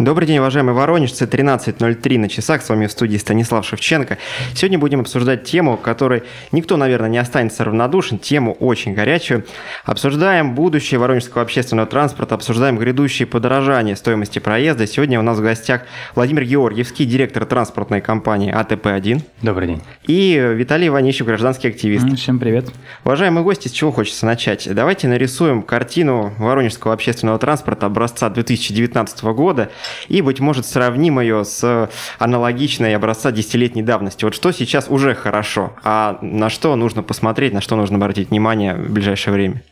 Добрый день, уважаемые воронежцы. 13.03 на часах. С вами в студии Станислав Шевченко. Сегодня будем обсуждать тему, которой никто, наверное, не останется равнодушен. Тему очень горячую. Обсуждаем будущее воронежского общественного транспорта, обсуждаем грядущие подорожания стоимости проезда. Сегодня у нас в гостях Владимир Георгиевский, директор транспортной компании АТП-1. Добрый день. И Виталий Иванищев, гражданский активист. Всем привет. Уважаемые гости, с чего хочется начать? Давайте нарисуем картину воронежского общественного транспорта образца 2019 года и, быть может, сравним ее с аналогичной образца десятилетней давности. Вот что сейчас уже хорошо, а на что нужно посмотреть, на что нужно обратить внимание в ближайшее время?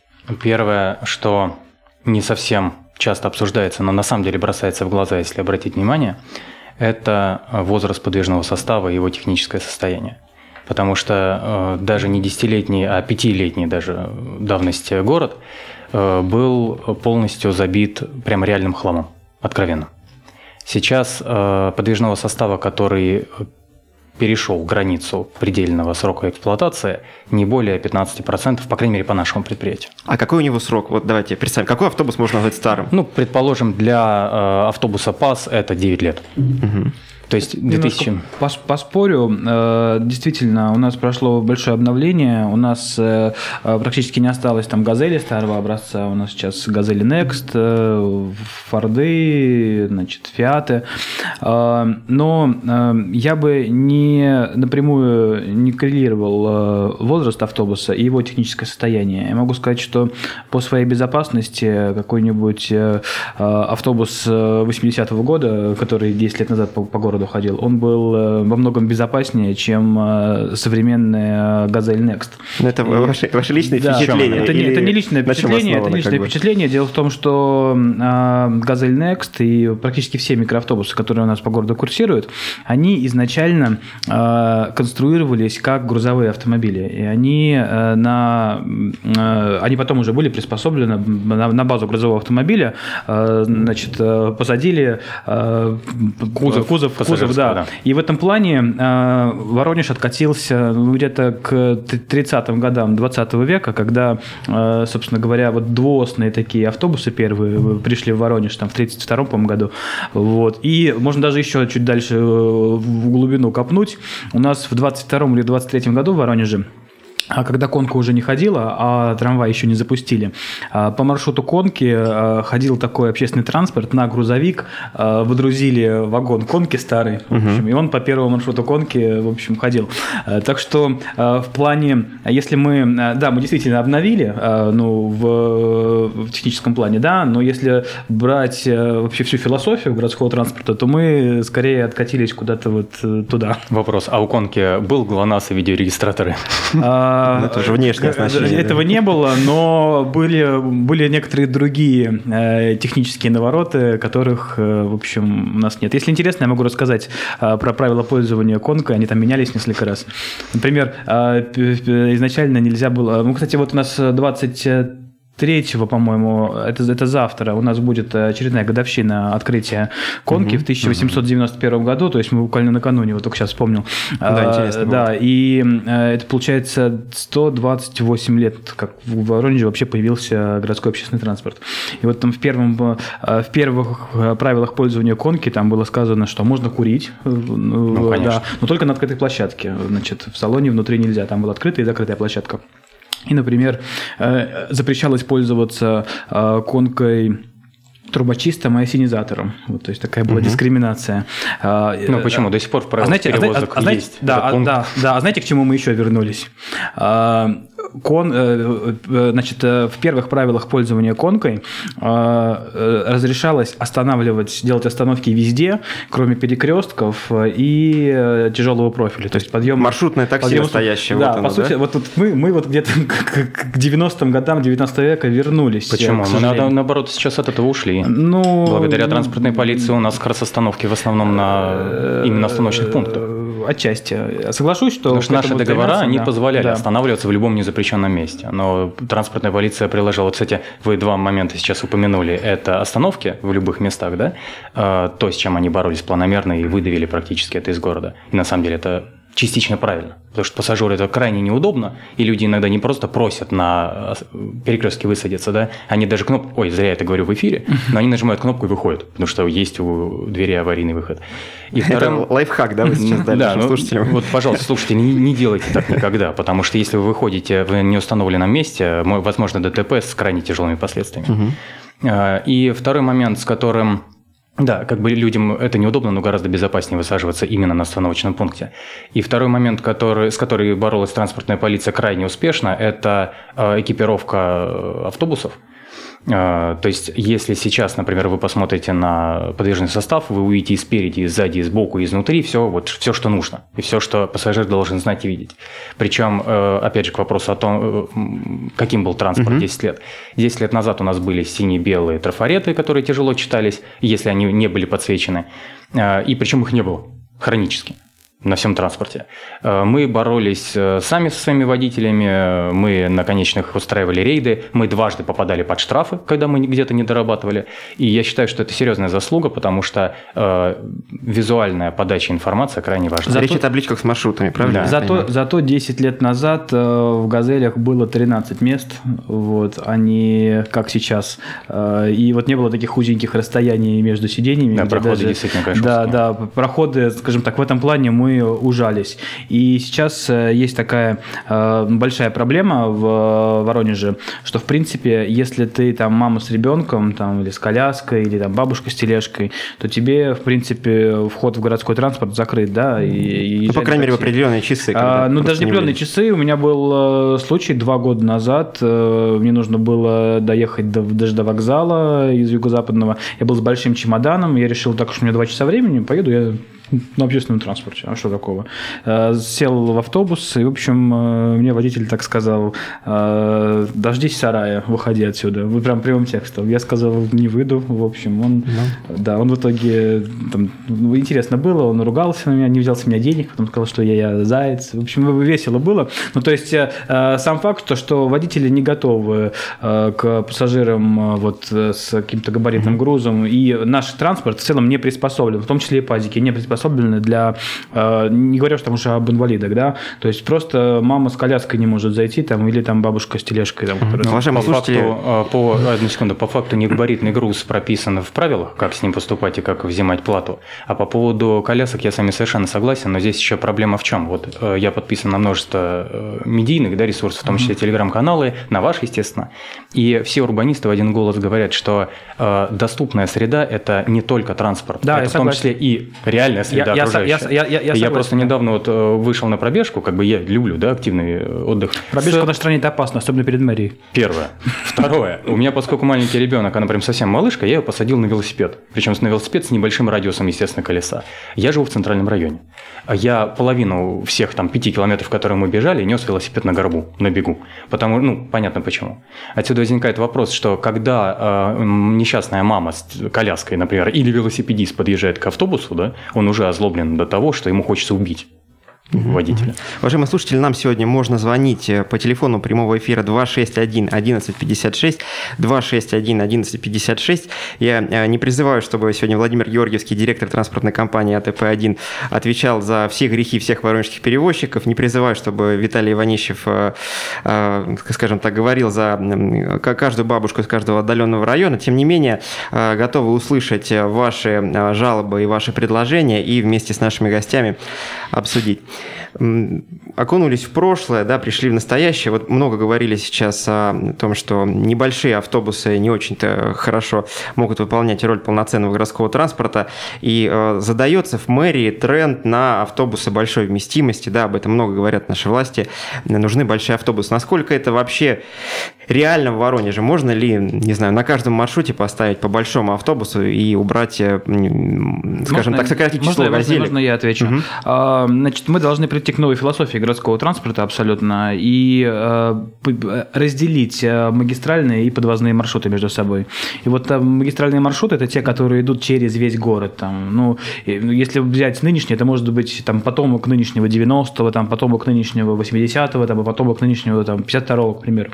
Первое, что не совсем часто обсуждается, но на самом деле бросается в глаза, если обратить внимание, это возраст подвижного состава и его техническое состояние. Потому что э, даже не десятилетний, а пятилетний даже давности город э, был полностью забит прям реальным хламом, откровенно. Сейчас э, подвижного состава, который перешел границу предельного срока эксплуатации, не более 15%, по крайней мере, по нашему предприятию. А какой у него срок? Вот давайте представим. Какой автобус можно назвать старым? Ну, предположим, для э, автобуса ПАС это 9 лет. Угу. То есть 2000... Пос поспорю, э, действительно, у нас прошло большое обновление, у нас э, э, практически не осталось там газели старого образца, у нас сейчас газели Next, Форды, значит, Фиаты, но я бы не напрямую не коррелировал возраст автобуса и его техническое состояние. Я могу сказать, что по своей безопасности какой-нибудь автобус 80-го года, который 10 лет назад по городу городу ходил, он был э, во многом безопаснее, чем э, современный э, Газель Next. Но это и... ваши, ваши личные да, впечатления? Это, не, это не личное впечатление, это личное как бы? впечатление. Дело в том, что Газель Next и практически все микроавтобусы, которые у нас по городу курсируют, они изначально конструировались как грузовые автомобили. И они, на, они потом уже были приспособлены на, на базу грузового автомобиля, значит, посадили кузов, кузов, кузов, да. да. И в этом плане э, Воронеж откатился ну, где-то к 30-м годам 20 века, когда, э, собственно говоря, вот двуосные такие автобусы первые пришли в Воронеж там в 32-м, году. Вот. И можно даже еще чуть дальше э, в глубину копнуть. У нас в 22-м или 23-м году в Воронеже а когда конка уже не ходила, а трамвай еще не запустили, а, по маршруту конки а, ходил такой общественный транспорт на грузовик, а, выдрузили вагон конки старый, в общем, и он по первому маршруту конки, в общем, ходил. Так что в плане, если мы, да, мы действительно обновили, ну, в, в техническом плане, да, но если брать вообще всю философию городского транспорта, то мы скорее откатились куда-то вот туда. Вопрос, а у конки был ГЛОНАСС и видеорегистраторы? Ну, это же внешнее оснащение. Этого не было, но были, были некоторые другие э, технические навороты, которых, э, в общем, у нас нет. Если интересно, я могу рассказать э, про правила пользования конкой. Они там менялись несколько раз. Например, изначально нельзя было... Ну, кстати, вот у нас 20 3, по-моему, это, это завтра, у нас будет очередная годовщина открытия конки угу, в 1891 угу. году, то есть мы буквально накануне, вот только сейчас вспомнил. Да, а, интересно. Да, и э, это получается 128 лет, как в Воронеже вообще появился городской общественный транспорт. И вот там в, первом, э, в первых э, правилах пользования конки там было сказано, что можно курить, ну, да, но только на открытой площадке. Значит, в салоне внутри нельзя, там была открытая и закрытая площадка. И, например, э, запрещалось пользоваться э, конкой трубочистом и осенизатором. Вот, то есть такая была угу. дискриминация. А, ну э, почему? До сих пор в правилах а знаете, перевозок а, а, есть. Да, а, да, да. А знаете, к чему мы еще вернулись? Кон, э, э, значит, э, в первых правилах пользования конкой разрешалось останавливать, делать остановки везде, кроме перекрестков и тяжелого профиля. То есть подъем... Маршрутное такси подъем, настоящее. Да, вот оно, по сути, да? вот, вот мы, мы вот где-то к, к 90-м годам 19 века вернулись. Почему? Мы, надо, наоборот, сейчас от этого ушли. Ну, Благодаря ну, транспортной полиции у нас как раз остановки в основном на именно остановочных пунктах. Отчасти. Соглашусь, что... Потому что наши договора, они да, позволяли да. останавливаться в любом незапрещенном запрещенном месте. Но транспортная полиция приложила, вот, кстати, вы два момента сейчас упомянули. Это остановки в любых местах, да, а, то, с чем они боролись планомерно и выдавили практически это из города. И на самом деле это частично правильно. Потому что пассажиру это крайне неудобно, и люди иногда не просто просят на перекрестке высадиться, да, они даже кнопку, ой, зря я это говорю в эфире, но они нажимают кнопку и выходят, потому что есть у двери аварийный выход. И вторым... Это лайфхак, да, вы сейчас дали да, ну, слушателям? Вот, пожалуйста, слушайте, не, не делайте так никогда, потому что если вы выходите в неустановленном месте, возможно ДТП с крайне тяжелыми последствиями. Угу. И второй момент, с которым да, как бы людям это неудобно, но гораздо безопаснее высаживаться именно на остановочном пункте. И второй момент, который, с которым боролась транспортная полиция крайне успешно, это э, экипировка э, автобусов. А, то есть, если сейчас, например, вы посмотрите на подвижный состав, вы увидите и спереди, и сзади, и сбоку, и изнутри все, вот, все, что нужно, и все, что пассажир должен знать и видеть. Причем, э, опять же, к вопросу о том, э, каким был транспорт угу. 10 лет. 10 лет назад у нас были сине-белые трафареты, которые тяжело читались, если они не были подсвечены, и причем их не было хронически на всем транспорте. Э, мы боролись э, сами со своими водителями, мы на конечных устраивали рейды, мы дважды попадали под штрафы, когда мы где-то не дорабатывали. И я считаю, что это серьезная заслуга, потому что э, визуальная подача информации крайне важна. Зато... Речь о табличках с маршрутами, правильно? Да. Зато, зато 10 лет назад э, в «Газелях» было 13 мест, вот, они как сейчас. Э, и вот не было таких узеньких расстояний между сиденьями. Да, проходы даже... действительно, конечно. Да, да, проходы, скажем так, в этом плане мы мы ужались. И сейчас э, есть такая э, большая проблема в Воронеже, что, в принципе, если ты там мама с ребенком, там, или с коляской, или там бабушка с тележкой, то тебе, в принципе, вход в городской транспорт закрыт, да? И, и ну, по крайней мере, в определенные часы. А, ну, даже не определенные часы. У меня был э, случай два года назад. Мне нужно было доехать до, даже до вокзала из юго-западного. Я был с большим чемоданом. Я решил, так уж у меня два часа времени, поеду я на общественном транспорте. А что такого? Э, сел в автобус, и, в общем, э, мне водитель так сказал, «Э, дождись сарая, выходи отсюда. Вот прям прямым текстом. Я сказал, не выйду. В общем, он, да, да он в итоге, там, ну, интересно было, он ругался на меня, не взял с меня денег, потом сказал, что я, я заяц. В общем, весело было. Ну, то есть, сам факт, то, что водители не готовы к пассажирам вот с каким-то габаритным грузом, и наш транспорт в целом не приспособлен, в том числе и пазики, не приспособлены приспособлены для, э, не говоря уж там уже об инвалидах, да, то есть просто мама с коляской не может зайти там, или там бабушка с тележкой. Там, которая... Уважаемые по слушатели... Факту, э, по, одну секунду, по факту негабаритный груз прописан в правилах, как с ним поступать и как взимать плату, а по поводу колясок я с вами совершенно согласен, но здесь еще проблема в чем? Вот э, я подписан на множество медийных да, ресурсов, в том числе телеграм-каналы, на ваш, естественно, и все урбанисты в один голос говорят, что э, доступная среда – это не только транспорт, да, это в том числе и реальная среда я, окружающая. Я, я, я, я, я просто недавно вот э, вышел на пробежку, как бы я люблю, да, активный э, отдых. Пробежка в нашей стране это опасно, особенно перед мэрией. Первое. Второе. У меня, поскольку маленький ребенок, она прям совсем малышка, я ее посадил на велосипед. Причем на велосипед с небольшим радиусом, естественно, колеса. Я живу в центральном районе. Я половину всех там пяти километров, которые мы бежали, нес велосипед на горбу, на бегу. Потому, ну, понятно почему. Отсюда возникает вопрос, что когда э, несчастная мама с коляской, например, или велосипедист подъезжает к автобусу, да, он уже озлоблен до того, что ему хочется убить водителя. Уважаемые слушатели, нам сегодня можно звонить э, по телефону прямого эфира 261 1156, 261 1156. Я э, не призываю, чтобы сегодня Владимир Георгиевский, директор транспортной компании АТП-1, отвечал за все грехи всех воронежских перевозчиков. Не призываю, чтобы Виталий Иванищев, э, скажем так, говорил за каждую бабушку из каждого отдаленного района. Тем не менее, готовы услышать ваши жалобы и ваши предложения и вместе с нашими гостями обсудить окунулись в прошлое, да, пришли в настоящее. Вот много говорили сейчас о том, что небольшие автобусы не очень-то хорошо могут выполнять роль полноценного городского транспорта. И э, задается в мэрии тренд на автобусы большой вместимости. Да, об этом много говорят наши власти. Нужны большие автобусы. Насколько это вообще реально в Воронеже? Можно ли, не знаю, на каждом маршруте поставить по большому автобусу и убрать, э, скажем можно, так, сократить число можно, газелей? Можно я отвечу? Угу. А, значит, мы должны прийти к новой философии городского транспорта абсолютно и э, разделить э, магистральные и подвозные маршруты между собой. И вот там магистральные маршруты – это те, которые идут через весь город. Там, ну, ну если взять нынешний, это может быть там, потомок нынешнего 90-го, там, потомок нынешнего 80-го, там, потомок нынешнего там, 52-го, к примеру.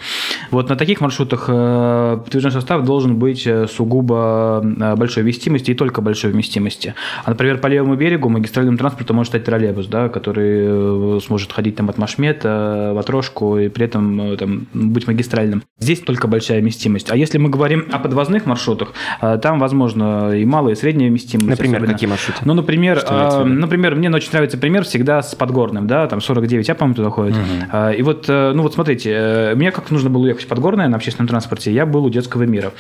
Вот Вот на таких маршрутах подвижной состав должен быть сугубо большой вместимости и только большой вместимости. А, например, по левому берегу магистральным транспортом может стать троллейбус, да, который сможет ходить там от Машмета в Отрошку и при этом там, быть магистральным. Здесь только большая вместимость. А если мы говорим о подвозных маршрутах, там, возможно, и малая, и средняя вместимость. Например, особенно. какие маршруты? Ну, например, например, мне очень нравится пример всегда с Подгорным, да, там 49, я, по-моему, туда ходит. Угу. И вот, э, ну вот смотрите, э, мне как нужно было ехать в Подгорное на общественном транспорте, я был у детского мира.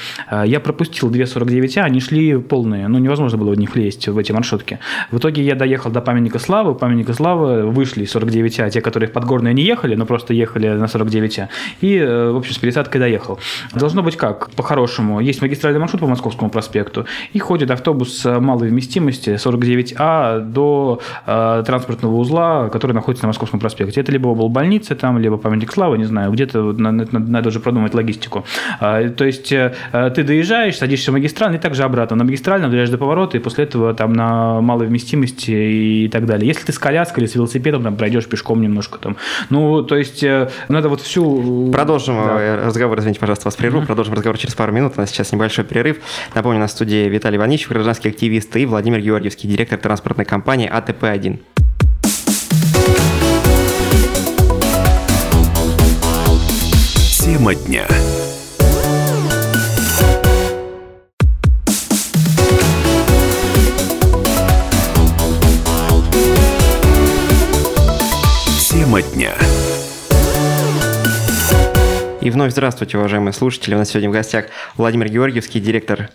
Я пропустил две 49, они шли полные, ну невозможно было в них лезть, в эти маршрутки. В итоге я доехал до памятника славы, памятника славы вышли 49, а те, которые в Подгорное не ехали, но просто ехали на 49, и, э, в общем, с пересадкой доехал. Должно быть как? По-хорошему, есть магистральный маршрут по Московскому проспекту, и ходит автобус малой вместимости 49А до э, транспортного узла, который находится на Московском проспекте. Это либо был больница там, либо памятник славы, не знаю, где-то надо, надо уже продумать логистику. А, то есть э, ты доезжаешь, садишься в магистраль и также обратно. На магистральном доезжаешь до поворота, и после этого там на малой вместимости и так далее. Если ты с коляской или с велосипедом, там пройдешь пешком немножко там. Ну, то есть э, надо вот всю... Продолжим да. Э, разговор, извините, пожалуйста, вас прерву. Mm-hmm. Продолжим разговор через пару минут. У нас сейчас небольшой перерыв. Напомню, на студии Виталий Иванич, гражданский активист, и Владимир Георгиевский, директор транспортной компании АТП-1. Тема дня. Тема дня. И вновь здравствуйте, уважаемые слушатели. У нас сегодня в гостях Владимир Георгиевский, директор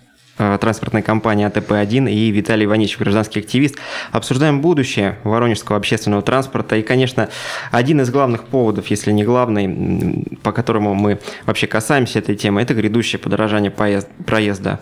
транспортной компании АТП-1 и Виталий Иванич, гражданский активист. Обсуждаем будущее воронежского общественного транспорта. И, конечно, один из главных поводов, если не главный, по которому мы вообще касаемся этой темы, это грядущее подорожание проезда.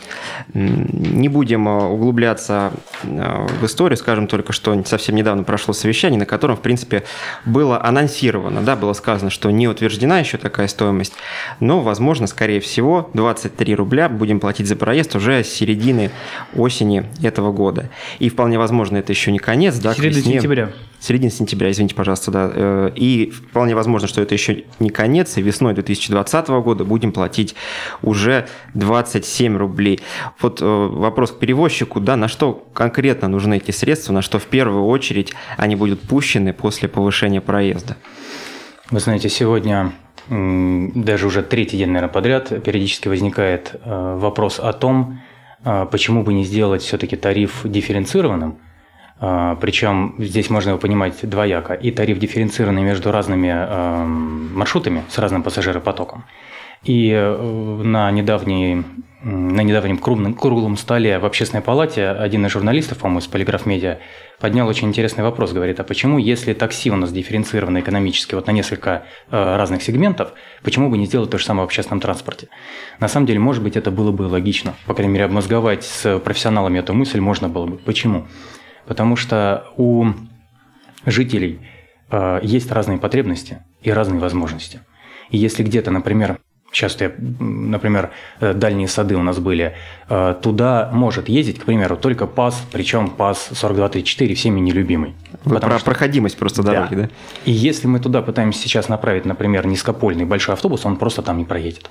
Не будем э, углубляться э, в историю, скажем только, что совсем недавно прошло совещание, на котором, в принципе, было анонсировано, да, было сказано, что не утверждена еще такая стоимость, но, возможно, скорее всего, 23 рубля будем платить за проезд уже с середины осени этого года. И вполне возможно, это еще не конец, да, Середина сентября. Середина сентября, извините, пожалуйста, да. Э, и вполне возможно, что это еще не конец, и весной 2020 года будем платить уже 27 рублей. Вот э, вопрос к перевозчику, да, на что конкретно нужны эти средства, на что в первую очередь они будут пущены после повышения проезда? Вы знаете, сегодня даже уже третий день, наверное, подряд периодически возникает э, вопрос о том, почему бы не сделать все-таки тариф дифференцированным? А, Причем здесь можно его понимать двояко. И тариф дифференцированный между разными маршрутами с разным пассажиропотоком. И э, на недавней на недавнем круглом, круглом столе в общественной палате один из журналистов, по-моему, из Полиграф Медиа, поднял очень интересный вопрос. Говорит, а почему, если такси у нас дифференцировано экономически вот на несколько э, разных сегментов, почему бы не сделать то же самое в общественном транспорте? На самом деле, может быть, это было бы логично. По крайней мере, обмозговать с профессионалами эту мысль можно было бы. Почему? Потому что у жителей э, есть разные потребности и разные возможности. И если где-то, например, Сейчас, я, например, э, дальние сады у нас были. Э, туда может ездить, к примеру, только ПАС, причем ПАС 4234 всеми нелюбимый. Вы про что... проходимость просто дороги, да. да? И если мы туда пытаемся сейчас направить, например, низкопольный большой автобус, он просто там не проедет.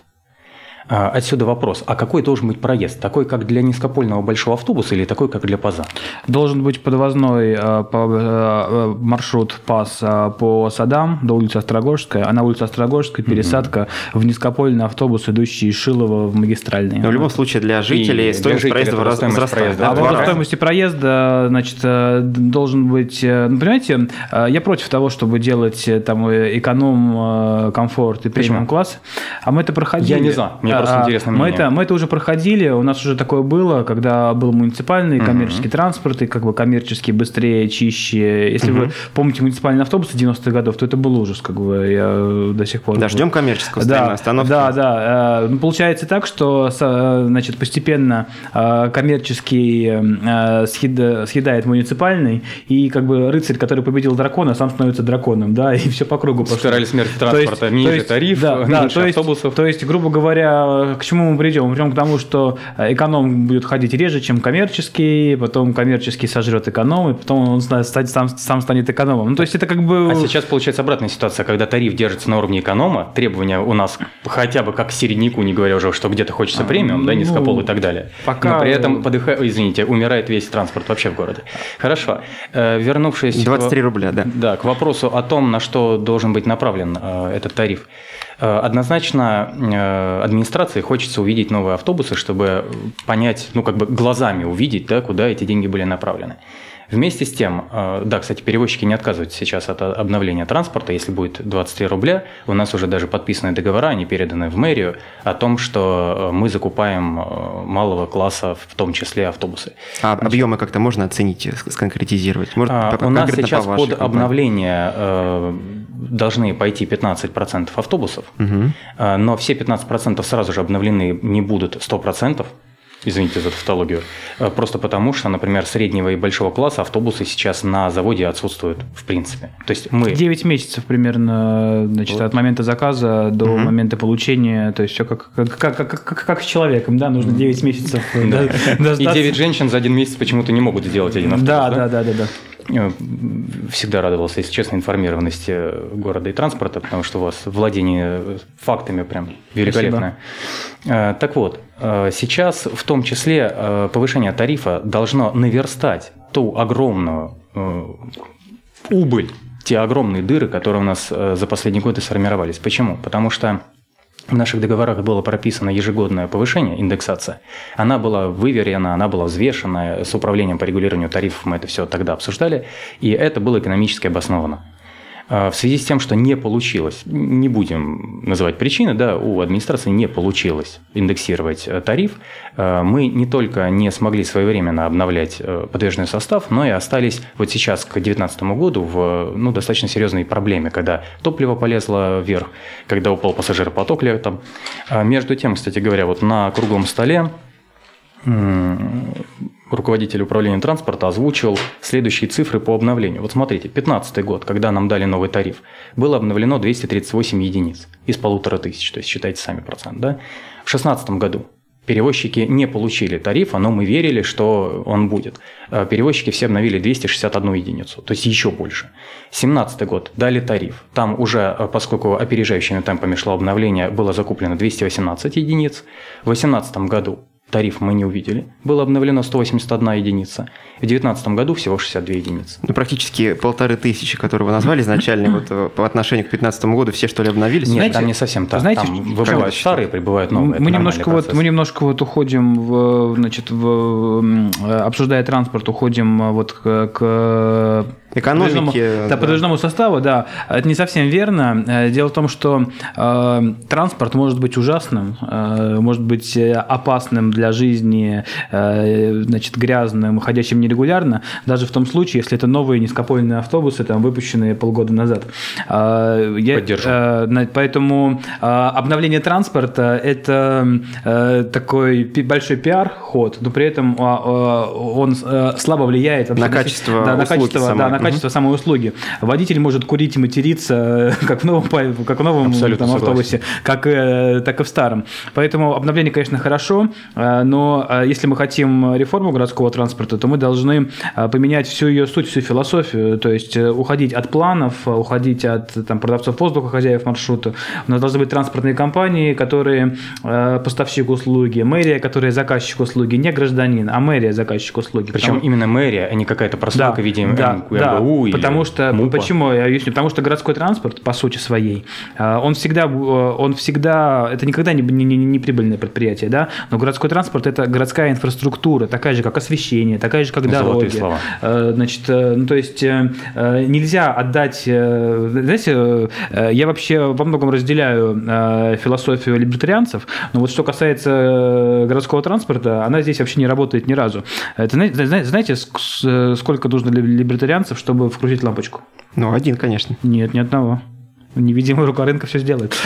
А, отсюда вопрос, а какой должен быть проезд? Такой, как для низкопольного большого автобуса или такой, как для ПАЗа? Должен быть подвозной э, э, маршрут ПАЗ э, по садам до улицы Острогожская, а на улице Острогожской пересадка mm-hmm. в низкопольный автобус, идущий из Шилова в магистральный. Но в любом случае для жителей И стоимость для жителей проезда возрастает. А по стоимости проезда, значит, должен быть... Ну, понимаете, я против того, чтобы делать там эконом, комфорт и премиум класс, а мы это проходили. Я не знаю, мне просто а, интересно мы это, мы это уже проходили, у нас уже такое было, когда был муниципальный коммерческий транспорт, и как бы коммерческий быстрее, чище. Если вы помните муниципальные автобусы 90-х годов, то это был ужас, как бы я до сих пор... Да, ждем коммерческого да, остановки. Да, да. Э, ну, получается так, что значит, постепенно э, коммерческий э, съедает муниципальный, и как бы рыцарь, который победил дракона, сам становится драконом, да, и все по кругу. Спираль смерти транспорта, ниже тариф, да, да, то есть, автобусов. То есть, грубо говоря, к чему мы придем? Мы придем к тому, что эконом будет ходить реже, чем коммерческий, потом коммерческий сожрет эконом, и потом он сам, сам станет экономом. Ну, то есть это как бы... А сейчас получается обратная ситуация, когда тариф держится на уровне эконома, требования у нас хотя бы как к середняку, не говоря уже, что где-то хочется а, премиум, да, низкопол ну, и так далее. Пока... Но при этом, подыха... извините, умирает весь транспорт вообще в городе. Хорошо. Э, вернувшись... 23 рубля, да. Да, к вопросу о том, на что должен быть направлен э, этот тариф. Э, однозначно э, администрации хочется увидеть новые автобусы, чтобы понять, ну как бы глазами увидеть, да, куда эти деньги были направлены. Вместе с тем, э, да, кстати, перевозчики не отказываются сейчас от обновления транспорта. Если будет 23 рубля, у нас уже даже подписаны договора, они переданы в мэрию, о том, что мы закупаем малого класса, в том числе автобусы. А объемы как-то можно оценить, сконкретизировать? Может, а, у нас сейчас по под обновление должны пойти 15% автобусов, угу. но все 15% сразу же обновлены не будут 100%. Извините за тавтологию. А, просто потому, что, например, среднего и большого класса автобусы сейчас на заводе отсутствуют в принципе. То есть мы... 9 месяцев примерно значит, вот. от момента заказа до угу. момента получения. То есть все как, как, как, как, как, как с человеком, да, нужно 9 месяцев. И 9 женщин за один месяц почему-то не могут сделать один автобус. Да, да, да, да. да. Э, всегда радовался, если честно, информированности города и транспорта, потому что у вас владение фактами прям великолепное. Спасибо. Э, так вот, э, сейчас в том числе повышение тарифа должно наверстать ту огромную убыль, те огромные дыры, которые у нас за последние годы сформировались. Почему? Потому что в наших договорах было прописано ежегодное повышение, индексация. Она была выверена, она была взвешена, с управлением по регулированию тарифов мы это все тогда обсуждали, и это было экономически обосновано. А, в связи с тем, что не получилось, не будем называть причины, да, у администрации не получилось индексировать э, тариф, э, мы не только не смогли своевременно обновлять э, подвижный состав, но и остались вот сейчас к 2019 году в ну, достаточно серьезной проблеме, когда топливо полезло вверх, когда упал пассажиропоток летом. А между тем, кстати говоря, вот на круглом столе руководитель управления транспорта озвучил следующие цифры по обновлению. Вот смотрите, 2015 год, когда нам дали новый тариф, было обновлено 238 единиц из полутора тысяч, то есть считайте сами процент. Да? В 2016 году перевозчики не получили тарифа, но мы верили, что он будет. Э, перевозчики все обновили 261 единицу, то есть еще больше. 2017 год дали тариф. Там уже, э, поскольку опережающими темпами шло обновление, было закуплено 218 единиц. В 2018 году Тариф мы не увидели. Было обновлено 181 единица. В 2019 году всего 62 единицы. Ну, практически полторы тысячи, которые вы назвали изначально, вот э, по отношению к 2015 году, все что ли обновились? Нет, знаете, там не совсем так. Знаете, там выбывают старые, прибывают новые. Мы немножко, вот, мы немножко вот уходим, в, значит, в, обсуждая транспорт, уходим э, вот к, к экономики. Да, подвижному составу, да. Это не совсем верно. Э, дело в том, что э, транспорт может быть ужасным, э, может быть опасным для жизни, э, значит, грязным, ходящим нерегулярно, даже в том случае, если это новые низкопольные автобусы, там, выпущенные полгода назад. Э, я, Поддержу. Э, поэтому э, обновление транспорта – это э, такой большой пиар-ход, но при этом э, он э, слабо влияет на качество да, на качество, да, на качество самой услуги. Водитель может курить и материться как в новом, как в новом там, автобусе, как, э, так и в старом. Поэтому обновление, конечно, хорошо, э, но э, если мы хотим реформу городского транспорта, то мы должны поменять всю ее суть, всю философию, то есть уходить от планов, уходить от там, продавцов воздуха, хозяев маршрута. У нас должны быть транспортные компании, которые поставщик услуги, мэрия, которая заказчик услуги, не гражданин, а мэрия заказчик услуги. Причем Потому... именно мэрия, а не какая-то прослойка да, в виде да, да, МГУ потому что, МУПа. Почему я объясню? Потому что городской транспорт, по сути своей, а, он всегда, э, он всегда, это никогда не, не, не, не прибыльное предприятие, да, но городской транспорт – это городская инфраструктура, такая же, как освещение, такая же, как дороги. слова. Э, значит, э, ну, то есть нельзя отдать, знаете, я вообще во многом разделяю философию либертарианцев, но вот что касается городского транспорта, она здесь вообще не работает ни разу. Это, знаете, сколько нужно либертарианцев, чтобы вкрутить лампочку? Ну, один, конечно. Нет, ни одного. Невидимая рука рынка все сделает.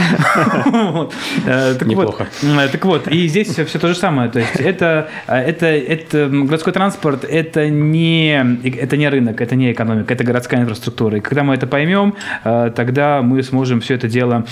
Э, Неплохо. Э, так вот, и здесь все то же самое. То есть это, э, городской транспорт, это не, рынок, это не экономика, это городская инфраструктура. И когда мы это поймем, тогда мы сможем все это дело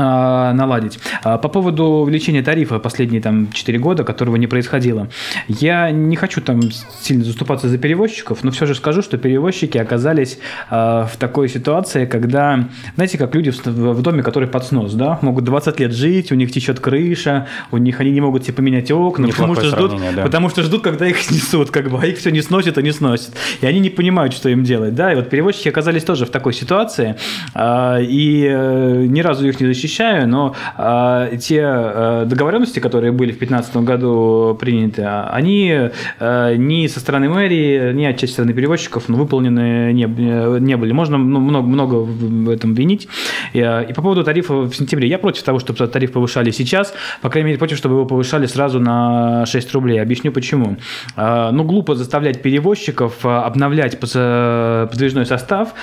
наладить. А, по поводу увеличения тарифа последние там 4 года, которого не происходило, я не хочу там сильно заступаться за перевозчиков, но все же скажу, что перевозчики оказались а, в такой ситуации, когда, знаете, как люди в доме, которые под снос, да, могут 20 лет жить, у них течет крыша, у них они не могут себе поменять окна, потому что, ждут, да. потому что ждут, когда их снесут, как бы, а их все не сносит и не сносит. И они не понимают, что им делать, да, и вот перевозчики оказались тоже в такой ситуации, и э, ни разу их не защищаю, но э, те э, договоренности, которые были в 2015 году приняты, они э, ни со стороны мэрии, ни отчасти стороны перевозчиков ну, выполнены не, не были. Можно ну, много, много в этом винить. И, и по поводу тарифа в сентябре. Я против того, чтобы тариф повышали сейчас. По крайней мере, против, чтобы его повышали сразу на 6 рублей. Объясню почему. Э, ну, глупо заставлять перевозчиков обновлять подвижной состав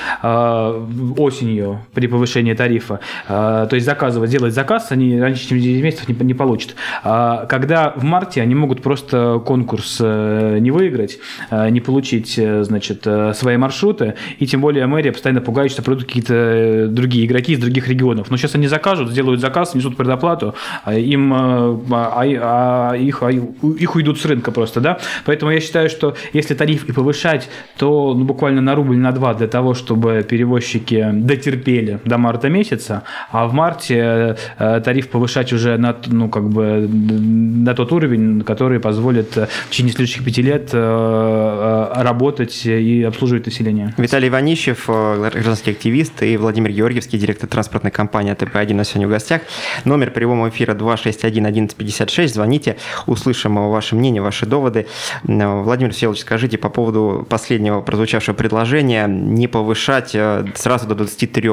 осенью при повышении тарифа. То есть заказывать сделать заказ, они раньше, чем 9 месяцев не, не получат. А когда в марте они могут просто конкурс э, не выиграть, э, не получить, э, значит, свои маршруты, и тем более мэрия постоянно пугает, что придут какие-то другие игроки из других регионов. Но сейчас они закажут, сделают заказ, несут предоплату, а им а, а, их, а, их уйдут с рынка просто, да. Поэтому я считаю, что если тариф и повышать, то ну, буквально на рубль, на два для того, чтобы перевозчики дотерпели до марта месяца, а в марте Э, тариф повышать уже на, ну, как бы, на тот уровень, который позволит в течение следующих пяти лет э, э, работать и обслуживать население. Виталий Иванищев, гражданский активист, и Владимир Георгиевский, директор транспортной компании АТП-1 на сегодня в гостях. Номер прямого эфира 261 1156. Звоните, услышим ваше мнение, ваши доводы. Владимир Всеволодович, скажите по поводу последнего прозвучавшего предложения не повышать сразу до 23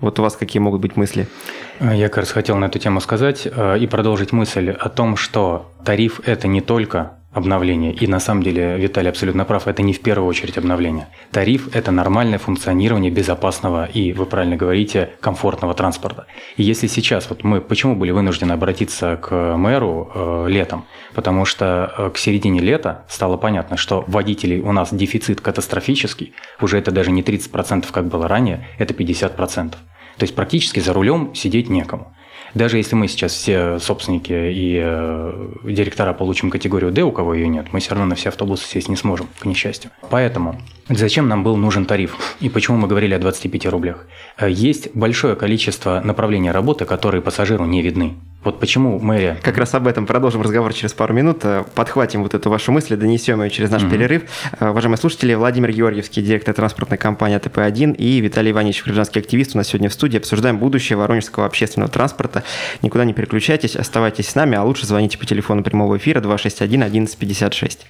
вот у вас какие могут быть мысли? Я как раз хотел на эту тему сказать э, и продолжить мысль о том, что тариф – это не только обновление. И на самом деле Виталий абсолютно прав, это не в первую очередь обновление. Тариф – это нормальное функционирование безопасного и, вы правильно говорите, комфортного транспорта. И если сейчас, вот мы почему были вынуждены обратиться к мэру э, летом? Потому что э, к середине лета стало понятно, что водителей у нас дефицит катастрофический, уже это даже не 30%, как было ранее, это 50%. То есть практически за рулем сидеть некому. Даже если мы сейчас все собственники и э, директора получим категорию D, у кого ее нет, мы все равно на все автобусы сесть не сможем, к несчастью. Поэтому зачем нам был нужен тариф и почему мы говорили о 25 рублях? Э, есть большое количество направлений работы, которые пассажиру не видны. Вот почему мэрия... Как раз об этом продолжим разговор через пару минут. Э, подхватим вот эту вашу мысль, донесем ее через наш угу. перерыв. Э, уважаемые слушатели, Владимир Георгиевский, директор транспортной компании АТП-1 и Виталий Иванович, гражданский активист, у нас сегодня в студии. Обсуждаем будущее воронежского общественного транспорта. Никуда не переключайтесь, оставайтесь с нами, а лучше звоните по телефону прямого эфира 261 1156.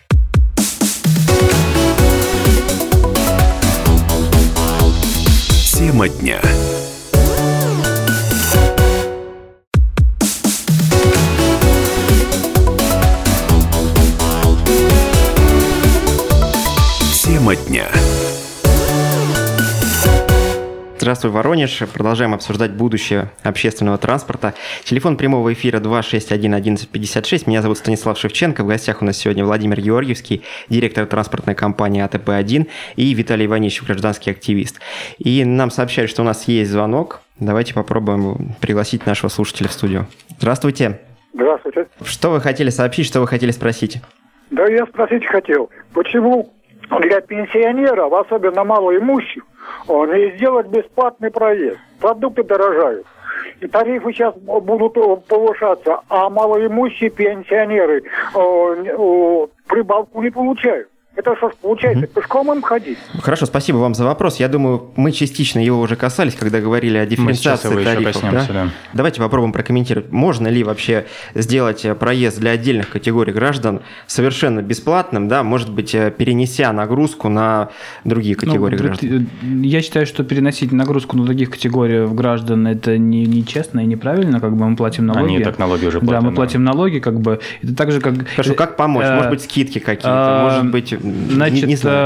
Тема дня. Тема дня. Здравствуй, Воронеж. Продолжаем обсуждать будущее общественного транспорта. Телефон прямого эфира 261 1156. Меня зовут Станислав Шевченко. В гостях у нас сегодня Владимир Георгиевский, директор транспортной компании АТП-1 и Виталий Иванищев, гражданский активист. И нам сообщают, что у нас есть звонок. Давайте попробуем пригласить нашего слушателя в студию. Здравствуйте. Здравствуйте. Что вы хотели сообщить, что вы хотели спросить? Да я спросить хотел, почему для пенсионеров, особенно малоимущих, не сделать бесплатный проезд. Продукты дорожают. И тарифы сейчас будут повышаться, а малоимущие пенсионеры прибавку не получают. Это что ж получается, угу. пешком им ходить? Хорошо, спасибо вам за вопрос. Я думаю, мы частично его уже касались, когда говорили о дифференциации мы тарифов. Да? Да. Давайте попробуем прокомментировать. Можно ли вообще сделать э, проезд для отдельных категорий граждан совершенно бесплатным, да, может быть, э, перенеся нагрузку на другие ну, категории ну, граждан? Э, я считаю, что переносить нагрузку на других категорий граждан это не, нечестно и неправильно, как бы мы платим налоги. Они так налоги уже платят. Да, мы платим налоги, как бы. Это так же, как... Хорошо, как помочь? Может быть, скидки какие-то, может быть Значит, не, не знаю.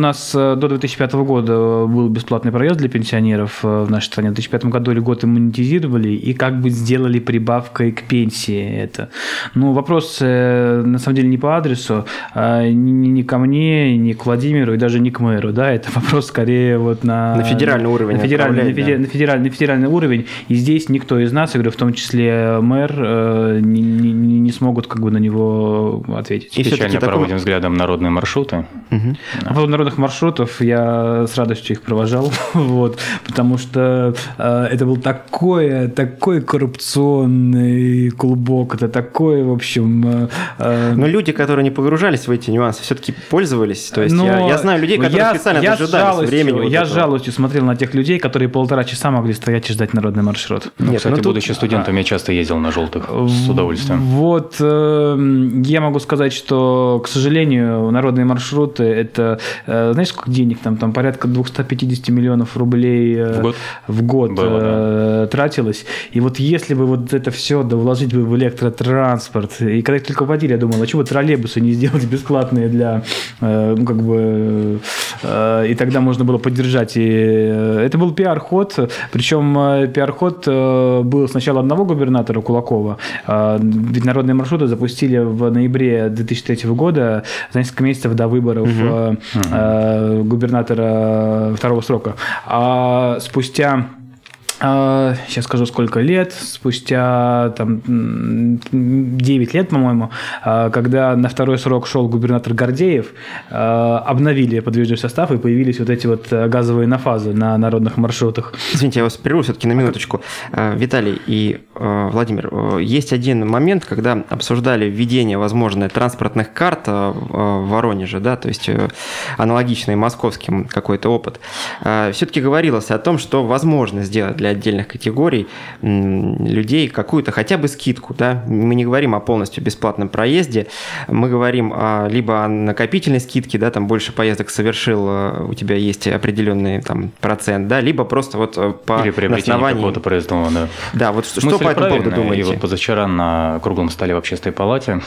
Э, нас до 2005 года был бесплатный проезд для пенсионеров в нашей стране. В 2005 году льготы монетизировали и как бы сделали прибавкой к пенсии это. Ну, вопрос на самом деле не по адресу, а ни ко мне, ни к Владимиру и даже не к мэру. Да? Это вопрос скорее вот на... На федеральный уровень. На федеральный, на, федер, да. на, федеральный, на федеральный уровень. И здесь никто из нас, я говорю, в том числе мэр, не, не, не смогут как бы на него ответить. И Печально такой... проводим взглядом народные маршруты. Угу. Да. По народных маршрутов я с радостью их провожал, вот, потому что э, это был такое, такой коррупционный клубок, это такое, в общем... Э, э Но люди, которые не погружались в эти нюансы, все-таки пользовались. То есть Но я, я знаю людей, которые я, специально я дожидались времени. Вот я с жалостью смотрел на тех людей, которые полтора часа могли стоять и ждать народный маршрут. Ну, Нет, кстати, ну, тут... будучи студентом, я часто ездил на желтых с удовольствием. Вот э, я могу сказать, что, к сожалению, народные маршруты это, э, знаешь, сколько денег там, там порядка 250 миллионов рублей э, в год, в год Было, э, да. тратилось. И вот если бы вот это все да, вложить бы в электротранспорт, и когда их только вводили, я думал, а чего троллейбусы не сделать бесплатные для, э, ну, как бы, э, и тогда можно было поддержать. И э, это был пиар-ход, причем э, пиар-ход э, был сначала одного губернатора Кулакова, э, ведь народные маршруты запустили в ноябре 2003 года, за несколько месяцев до выборов угу. Э, губернатора второго срока. А спустя сейчас а, скажу, сколько лет, спустя там, 9 лет, по-моему, а, когда на второй срок шел губернатор Гордеев, а, обновили подвижный состав и появились вот эти вот газовые нафазы на народных маршрутах. Извините, я вас прерву все-таки на минуточку. Виталий и Владимир, есть один момент, когда обсуждали введение, возможно, транспортных карт в Воронеже, да, то есть э, аналогичный московским какой-то опыт. Все-таки говорилось о том, что возможно сделать для отдельных категорий людей какую-то хотя бы скидку. Да? Мы не говорим о полностью бесплатном проезде, мы говорим о, либо о накопительной скидке, да, там больше поездок совершил, э, у тебя есть определенный там, процент, да, либо просто вот э, по Или приобретение основании... какого-то проездного, да. Да, вот что по этому поводу думаете? И вот позавчера на круглом столе в общественной палате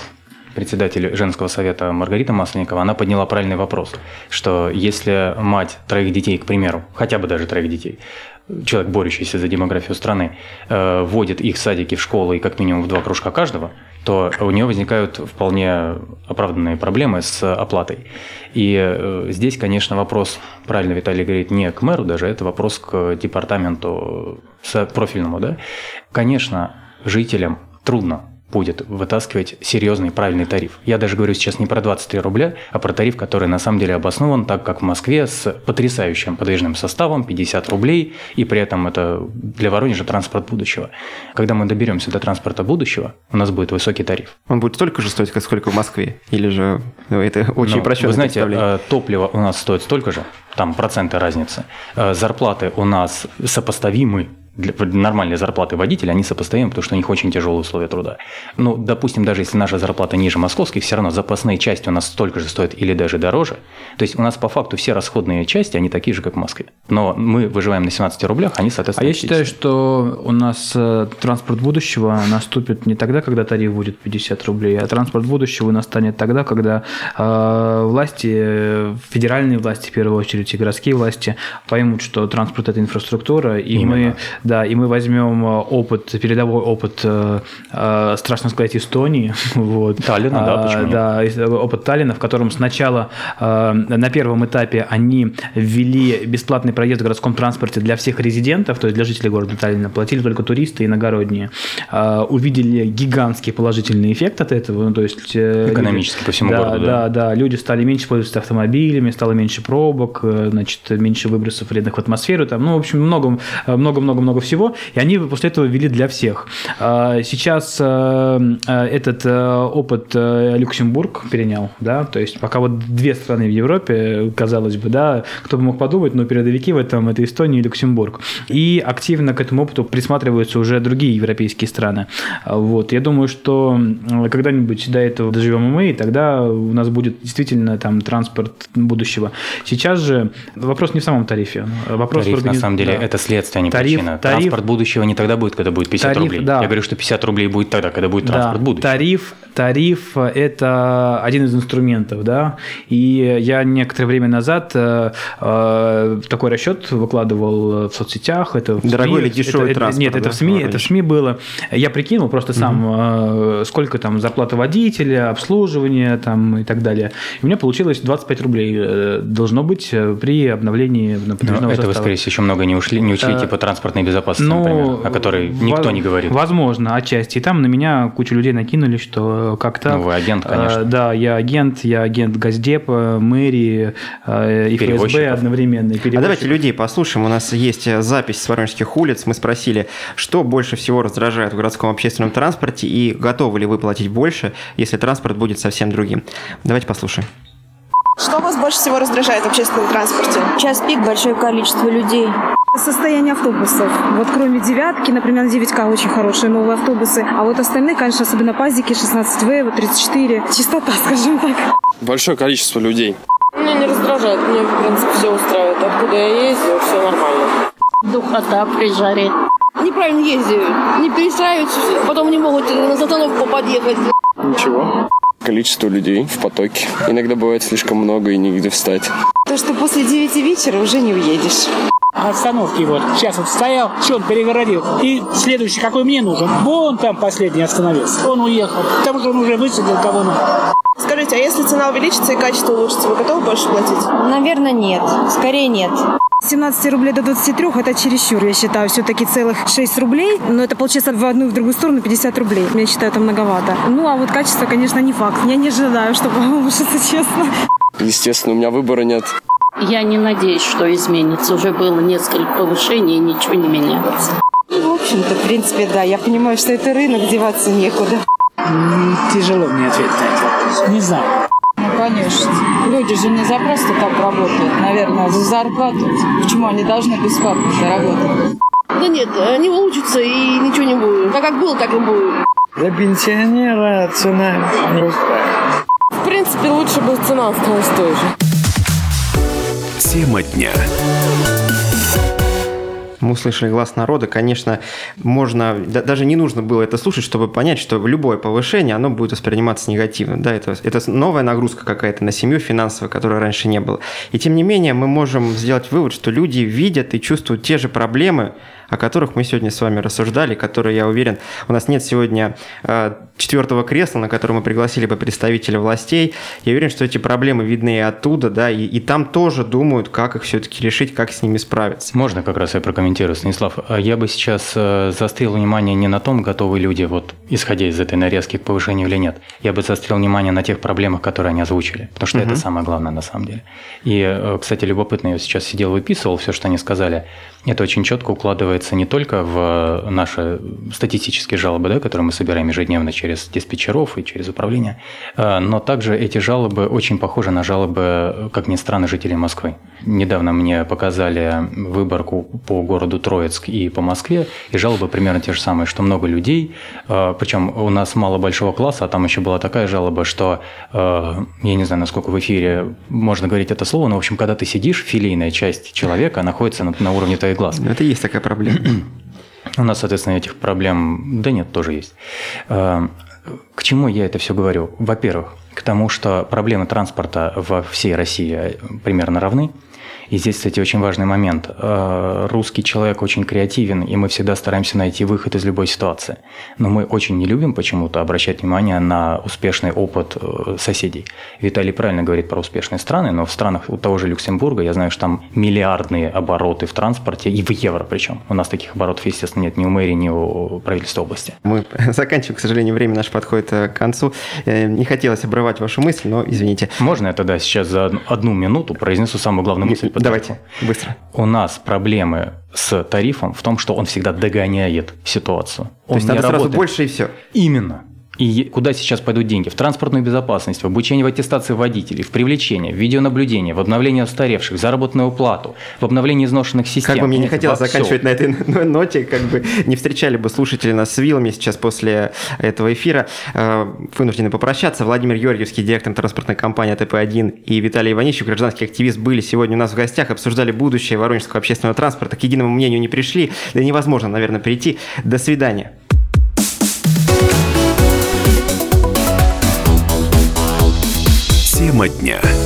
председатель женского совета Маргарита Масленникова, она подняла правильный вопрос, что если мать троих детей, к примеру, хотя бы даже троих детей, человек, борющийся за демографию страны, э, вводит их в садики, в школы и как минимум в два кружка каждого, то у нее возникают вполне оправданные проблемы с оплатой. И э, здесь, конечно, вопрос, правильно Виталий говорит, не к мэру даже, это вопрос к департаменту профильному. Да? Конечно, жителям трудно будет вытаскивать серьезный правильный тариф. Я даже говорю сейчас не про 23 рубля, а про тариф, который на самом деле обоснован, так как в Москве с потрясающим подвижным составом 50 рублей, и при этом это для Воронежа транспорт будущего. Когда мы доберемся до транспорта будущего, у нас будет высокий тариф. Он будет столько же стоить, как сколько в Москве? Или же ну, это очень ну, Вы знаете, э, топливо у нас стоит столько же, там проценты разницы. Э, зарплаты у нас сопоставимы для нормальной зарплаты водителя, они сопоставимы, потому что у них очень тяжелые условия труда. Ну, допустим, даже если наша зарплата ниже московской, все равно запасные части у нас столько же стоят или даже дороже. То есть у нас по факту все расходные части, они такие же, как в Москве. Но мы выживаем на 17 рублях, они, соответственно, А я считаю, что у нас э, транспорт будущего наступит не тогда, когда тариф будет 50 рублей, а транспорт будущего настанет тогда, когда э, власти, федеральные власти, в первую очередь, и городские власти поймут, что транспорт – это инфраструктура, и Именно. мы да, и мы возьмем э, опыт, передовой опыт, э, э, страшно сказать, Эстонии. Вот. Таллина, да, почему Да, опыт Таллина, в котором сначала на первом этапе они ввели бесплатный проезд в городском транспорте для всех резидентов, то есть для жителей города Таллина, платили только туристы и иногородние. Увидели гигантский положительный эффект от этого, ну, то есть... Экономически люди, по всему да, городу, да? Да, да, люди стали меньше пользоваться автомобилями, стало меньше пробок, значит, меньше выбросов вредных в атмосферу, там, ну, в общем, много, много, всего, и они после этого ввели для всех. А, сейчас э, э, этот э, опыт Люксембург перенял, да, то есть пока вот две страны в Европе, казалось бы, да, кто бы мог подумать, но передовики в этом это Эстония и Люксембург. И активно к этому опыту присматриваются уже другие европейские страны. Вот, я думаю, что когда-нибудь до этого доживем мы, и тогда у нас будет действительно там транспорт будущего. Сейчас же вопрос не в самом тарифе. Вопрос Тариф, организ... на самом деле, да. это следствие, а не тариф, причина тариф, транспорт будущего не тогда будет, когда будет 50 тариф, рублей. Да. Я говорю, что 50 рублей будет тогда, когда будет транспорт да. будущего. Тариф, тариф – это один из инструментов, да. И я некоторое время назад э, э, такой расчет выкладывал в соцсетях. Это в Дорогой СМИ, или дешевый это, транспорт? Нет, это в СМИ, это в СМИ было. Я прикинул просто сам, угу. сколько там зарплата водителя, обслуживание там и так далее. И у меня получилось 25 рублей э, должно быть при обновлении подвижного Это вы, скорее всего, еще много не, ушли, не учли, типа транспортной безопасности, ну, например, о которой никто не говорит. Возможно, отчасти. И там на меня кучу людей накинули, что как-то... Ну, вы агент, конечно. Да, я агент, я агент Газдепа, мэрии и ФСБ одновременно. А давайте людей послушаем. У нас есть запись с Воронежских улиц. Мы спросили, что больше всего раздражает в городском общественном транспорте и готовы ли вы платить больше, если транспорт будет совсем другим. Давайте послушаем. Что вас больше всего раздражает в общественном транспорте? Час пик, большое количество людей. Состояние автобусов. Вот кроме девятки, например, 9К очень хорошие новые автобусы. А вот остальные, конечно, особенно пазики, 16В, вот 34. Чистота, скажем так. Большое количество людей. Меня не раздражает, мне, в принципе, все устраивает. Откуда я езжу, все нормально. Духота при жаре. Неправильно ездили, не перестраиваются, потом не могут на остановку подъехать. Ничего. Количество людей в потоке. Иногда бывает слишком много и нигде встать. То, что после 9 вечера уже не уедешь. Остановки вот. Сейчас вот стоял, что он перегородил. И следующий, какой мне нужен. Вон там последний остановился. Он уехал. Потому что он уже высадил кого надо. Скажите, а если цена увеличится и качество улучшится, вы готовы больше платить? Наверное, нет. Скорее нет. 17 рублей до 23 это чересчур, я считаю, все-таки целых 6 рублей, но это получается в одну и в другую сторону 50 рублей. Я считаю, это многовато. Ну, а вот качество, конечно, не факт. Я не ожидаю, что повысится, честно. Естественно, у меня выбора нет. Я не надеюсь, что изменится. Уже было несколько повышений, и ничего не меняется. В общем-то, в принципе, да. Я понимаю, что это рынок, деваться некуда. Тяжело мне ответить на. Не знаю. Ну, конечно. Люди же не за просто так работают, наверное, за зарплату. Почему они должны бесплатно работать? Да нет, они улучшатся и ничего не будет. Так как было, так и будет. Для пенсионера цена не устраивает. В принципе, лучше бы цена осталась той же. Тема дня. Мы услышали глаз народа. Конечно, можно, да, даже не нужно было это слушать, чтобы понять, что любое повышение, оно будет восприниматься негативно. Да, это, это новая нагрузка какая-то на семью финансовая, которой раньше не было. И тем не менее, мы можем сделать вывод, что люди видят и чувствуют те же проблемы, о которых мы сегодня с вами рассуждали, которые, я уверен, у нас нет сегодня э, четвертого кресла, на которое мы пригласили бы представителя властей. Я уверен, что эти проблемы видны и оттуда, да, и, и там тоже думают, как их все-таки решить, как с ними справиться. Можно как раз я прокомментирую, Станислав. А я бы сейчас э, заострил внимание не на том, готовы люди, вот исходя из этой нарезки к повышению или нет. Я бы заострил внимание на тех проблемах, которые они озвучили, потому что угу. это самое главное на самом деле. И, э, кстати, любопытно, я сейчас сидел выписывал все, что они сказали. Это очень четко укладывается не только в наши статистические жалобы, да, которые мы собираем ежедневно через диспетчеров и через управление, э, но также эти жалобы очень похожи на жалобы, как ни странно, жителей Москвы. Недавно мне показали выборку по городу Троицк и по Москве, и жалобы примерно те же самые, что много людей, э, причем у нас мало большого класса, а там еще была такая жалоба, что, э, я не знаю, насколько в эфире можно говорить это слово, но, в общем, когда ты сидишь, филейная часть человека находится на, на уровне твоей глаз. Это есть такая проблема. У нас, соответственно, этих проблем, да нет, тоже есть. Э, к чему я это все говорю? Во-первых, к тому, что проблемы транспорта во всей России примерно равны. И здесь, кстати, очень важный момент. Э, русский человек очень креативен, и мы всегда стараемся найти выход из любой ситуации. Но мы очень не любим почему-то обращать внимание на успешный опыт э, соседей. Виталий правильно говорит про успешные страны, но в странах у того же Люксембурга, я знаю, что там миллиардные обороты в транспорте, и в евро причем. У нас таких оборотов, естественно, нет ни у мэрии, ни у правительства области. Мы заканчиваем, к сожалению, время наше подходит э, к концу. Не хотелось обрывать вашу мысль, но извините. Можно я тогда сейчас за одну минуту произнесу самую главную мысль? Давайте, быстро. У нас проблемы с тарифом в том, что он всегда догоняет ситуацию. Он То есть надо работает. сразу больше и все? Именно. И куда сейчас пойдут деньги? В транспортную безопасность, в обучение в аттестации водителей, в привлечение, в видеонаблюдение, в обновление устаревших, в заработную плату, в обновление изношенных систем. Как бы мне не хотелось заканчивать все. на этой ноте, как бы не встречали бы слушатели нас с вилами сейчас после этого эфира. Э, вынуждены попрощаться. Владимир Георгиевский, директор транспортной компании АТП-1 и Виталий Иванищев, гражданский активист, были сегодня у нас в гостях, обсуждали будущее воронежского общественного транспорта. К единому мнению не пришли, да невозможно, наверное, прийти. До свидания. Тема дня.